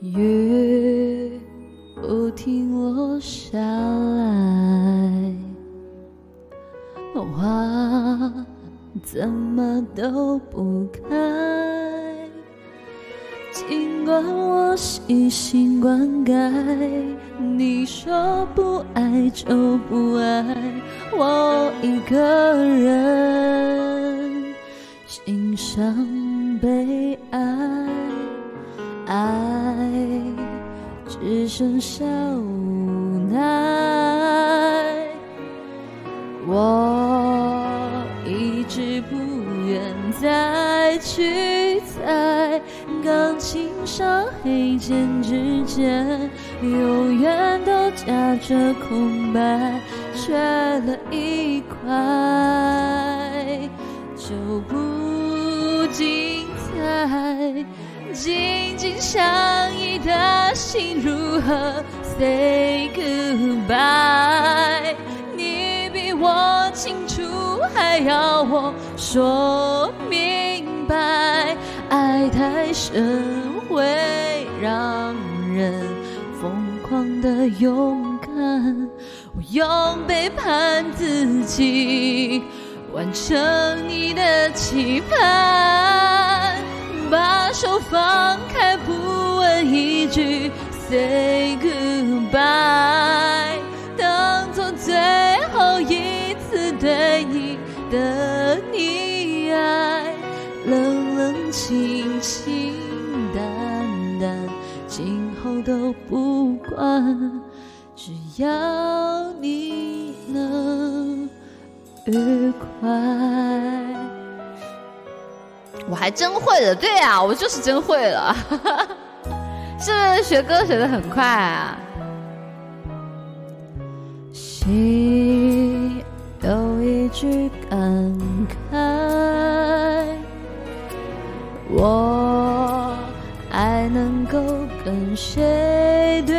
雨不停落下来，花怎么都不开。我细心灌溉，你说不爱就不爱，我一个人欣赏悲哀。爱只剩下无奈，上黑键之间永远都夹着空白，缺了一块就不精彩。紧紧相依的心如何 say goodbye？你比我清楚，还要我说明白？爱太深会人疯狂的勇敢，我用背叛自己完成你的期盼。把手放开，不问一句 say goodbye，当做最后一次对你的溺爱，冷冷清清淡淡，今后都不管，只要你能愉快。我还真会了，对啊，我就是真会了，是不是学歌学的很快啊？心有一句感慨，我爱能够跟谁对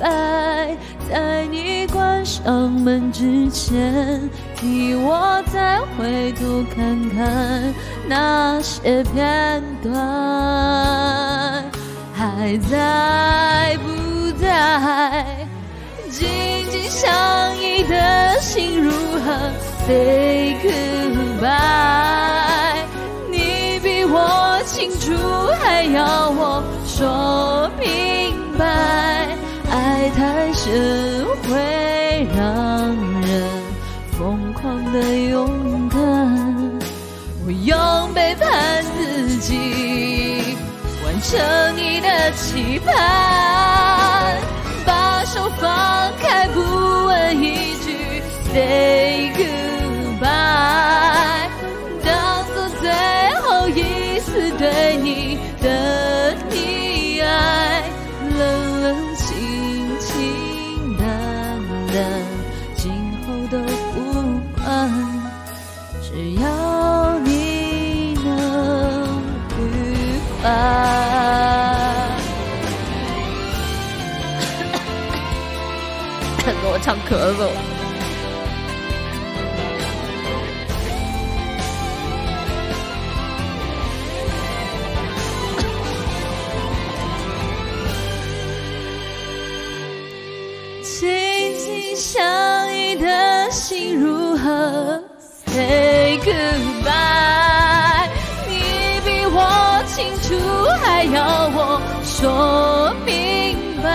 白？在你关上门之前，替我再回头看看那些片段，还在不在？紧紧相依的心如何 say goodbye？清楚，还要我说明白？爱太深会让人疯狂的勇敢，我用背叛自己完成你的期盼，把手放开，不问一句次对你的溺爱，冷冷清清淡淡。今后都不管，只要你能愉快。给我唱咳嗽。要我说明白？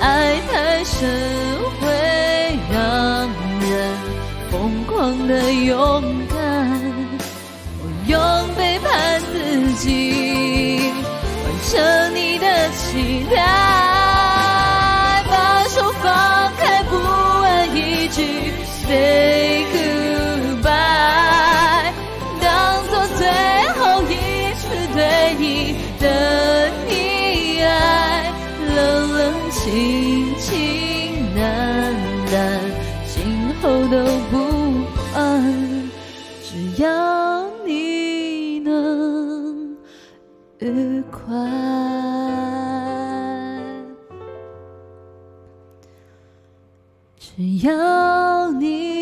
爱太深会让人疯狂的勇敢，我用背叛自己完成你的期待，只要你能愉快。只要你